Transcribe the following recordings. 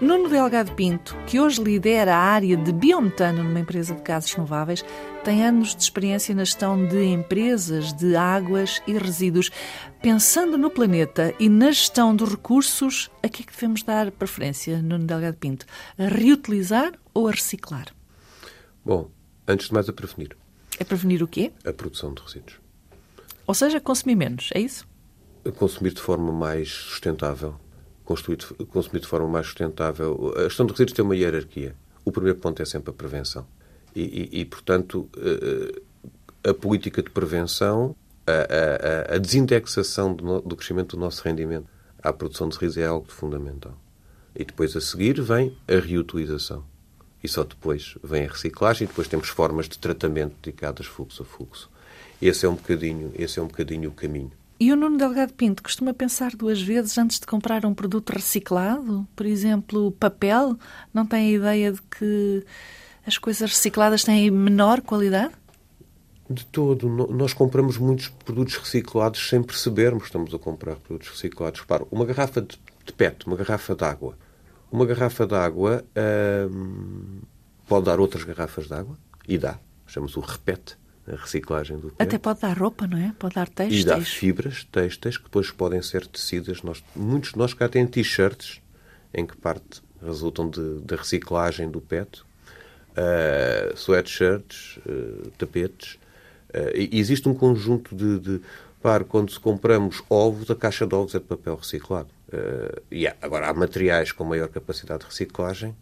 Nuno Delgado Pinto, que hoje lidera a área de biometano numa empresa de gases renováveis, tem anos de experiência na gestão de empresas de águas e resíduos. Pensando no planeta e na gestão dos recursos, a que é que devemos dar preferência, Nuno Delgado Pinto? A reutilizar ou a reciclar? Bom, antes de mais a prevenir. É prevenir o quê? A produção de resíduos. Ou seja, consumir menos, é isso? A consumir de forma mais sustentável. Consumir de forma mais sustentável. A gestão de resíduos tem uma hierarquia. O primeiro ponto é sempre a prevenção. E, e, e portanto, eh, a política de prevenção, a, a, a desindexação do, do, crescimento do nosso rendimento à produção de resíduos é algo fundamental. E depois, a seguir, vem a reutilização. E só depois vem a reciclagem e depois temos formas de tratamento dedicadas fluxo a fluxo. Esse é um bocadinho, esse é um bocadinho o caminho. E o Nuno Delgado Pinto costuma pensar duas vezes antes de comprar um produto reciclado? Por exemplo, papel? Não tem a ideia de que as coisas recicladas têm menor qualidade? De todo. Nós compramos muitos produtos reciclados sem percebermos que estamos a comprar produtos reciclados. Repara, uma garrafa de PET, uma garrafa de água. Uma garrafa de água hum, pode dar outras garrafas de água? E dá. Chama-se o repete, a reciclagem do PET. Até pode dar roupa, não é? Pode dar textos. E dá fibras, textas, que depois podem ser tecidas. Nós, muitos de nós cá têm t-shirts em que parte resultam da reciclagem do PET, uh, sweatshirts, uh, tapetes. Uh, e existe um conjunto de, de quando compramos ovos, a caixa de ovos é de papel reciclado. Uh, yeah. Agora, há materiais com maior capacidade de reciclagem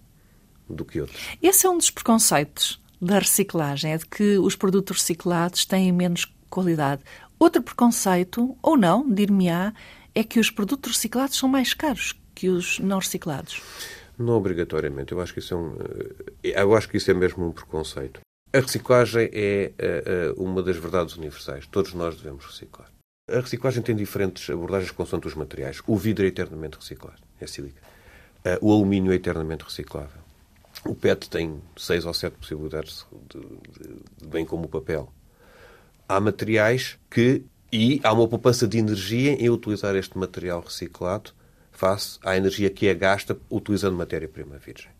do que outros. Esse é um dos preconceitos da reciclagem, é de que os produtos reciclados têm menos qualidade. Outro preconceito, ou não, dir-me-á, é que os produtos reciclados são mais caros que os não reciclados. Não obrigatoriamente. Eu acho que isso é um, eh, eu acho que isso é mesmo um preconceito. A reciclagem é uh, uma das verdades universais. Todos nós devemos reciclar. A reciclagem tem diferentes abordagens consoante os materiais. O vidro é eternamente reciclado, é sílica. Uh, o alumínio é eternamente reciclável. O PET tem seis ou sete possibilidades, de, de, de, bem como o papel. Há materiais que. E há uma poupança de energia em utilizar este material reciclado face à energia que é gasta utilizando matéria-prima virgem.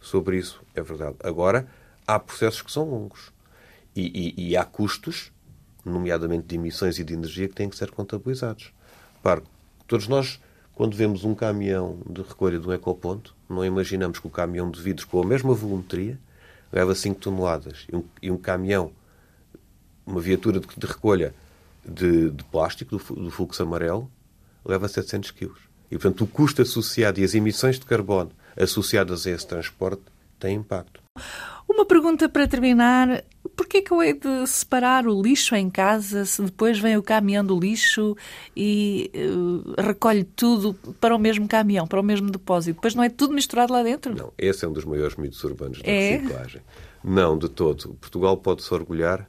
Sobre isso é verdade. Agora, há processos que são longos e, e, e há custos, nomeadamente de emissões e de energia, que têm que ser contabilizados. Para todos nós, quando vemos um caminhão de recolha de um ecoponto, não imaginamos que o caminhão de vidros com a mesma volumetria leva 5 toneladas e um, e um caminhão, uma viatura de, de recolha de, de plástico, do, do fluxo amarelo, leva 700 quilos. E, portanto, o custo associado e as emissões de carbono associadas a esse transporte têm impacto. Uma pergunta para terminar. Porquê que eu hei de separar o lixo em casa se depois vem o caminhão do lixo e uh, recolhe tudo para o mesmo caminhão, para o mesmo depósito? Depois não é tudo misturado lá dentro? Não, esse é um dos maiores mitos urbanos da é? reciclagem. Não, de todo. Portugal pode-se orgulhar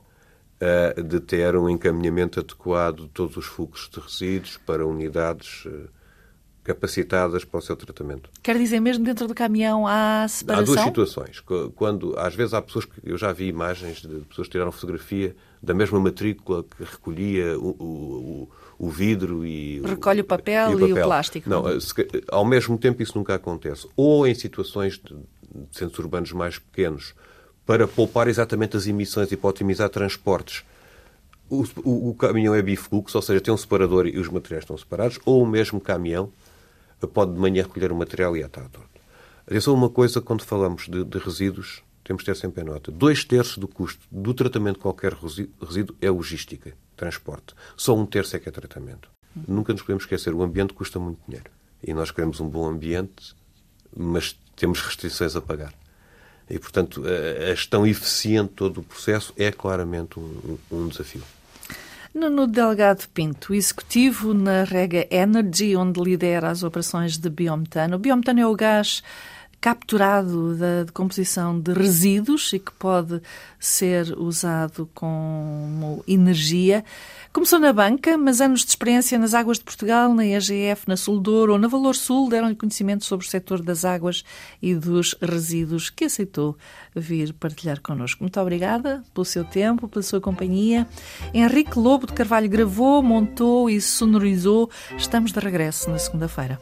uh, de ter um encaminhamento adequado de todos os fluxos de resíduos para unidades uh, capacitadas para o seu tratamento. Quer dizer, mesmo dentro do caminhão há separação? Há duas situações. Quando, às vezes há pessoas que eu já vi imagens de pessoas que tiraram fotografia da mesma matrícula que recolhia o, o, o vidro e recolhe o papel, e o, papel. e o plástico. Não, ao mesmo tempo isso nunca acontece. Ou em situações de centros urbanos mais pequenos, para poupar exatamente as emissões e para otimizar transportes, o, o, o caminhão é bifluxo, ou seja, tem um separador e os materiais estão separados, ou o mesmo caminhão pode de manhã recolher o material e à tarde. Atenção uma coisa, quando falamos de, de, resíduos, temos de ter sempre em nota. Dois terços do custo do tratamento de qualquer resíduo é logística, transporte. Só um terço é que é tratamento. Nunca nos podemos esquecer, o ambiente custa muito dinheiro. E nós queremos um bom ambiente, mas temos restrições a pagar. E, portanto, a gestão eficiente de todo o processo é claramente um, um desafio. Nuno Delgado Pinto, executivo na Rega Energy, onde lidera as operações de biometano. O biometano é o gás capturado da decomposição de resíduos e que pode ser usado como energia. Começou na banca, mas anos de experiência nas águas de Portugal, na EGF, na Sul Douro ou na Valor Sul deram-lhe conhecimento sobre o setor das águas e dos resíduos, que aceitou vir partilhar connosco. Muito obrigada pelo seu tempo, pela sua companhia. Henrique Lobo de Carvalho gravou, montou e sonorizou. Estamos de regresso na segunda-feira.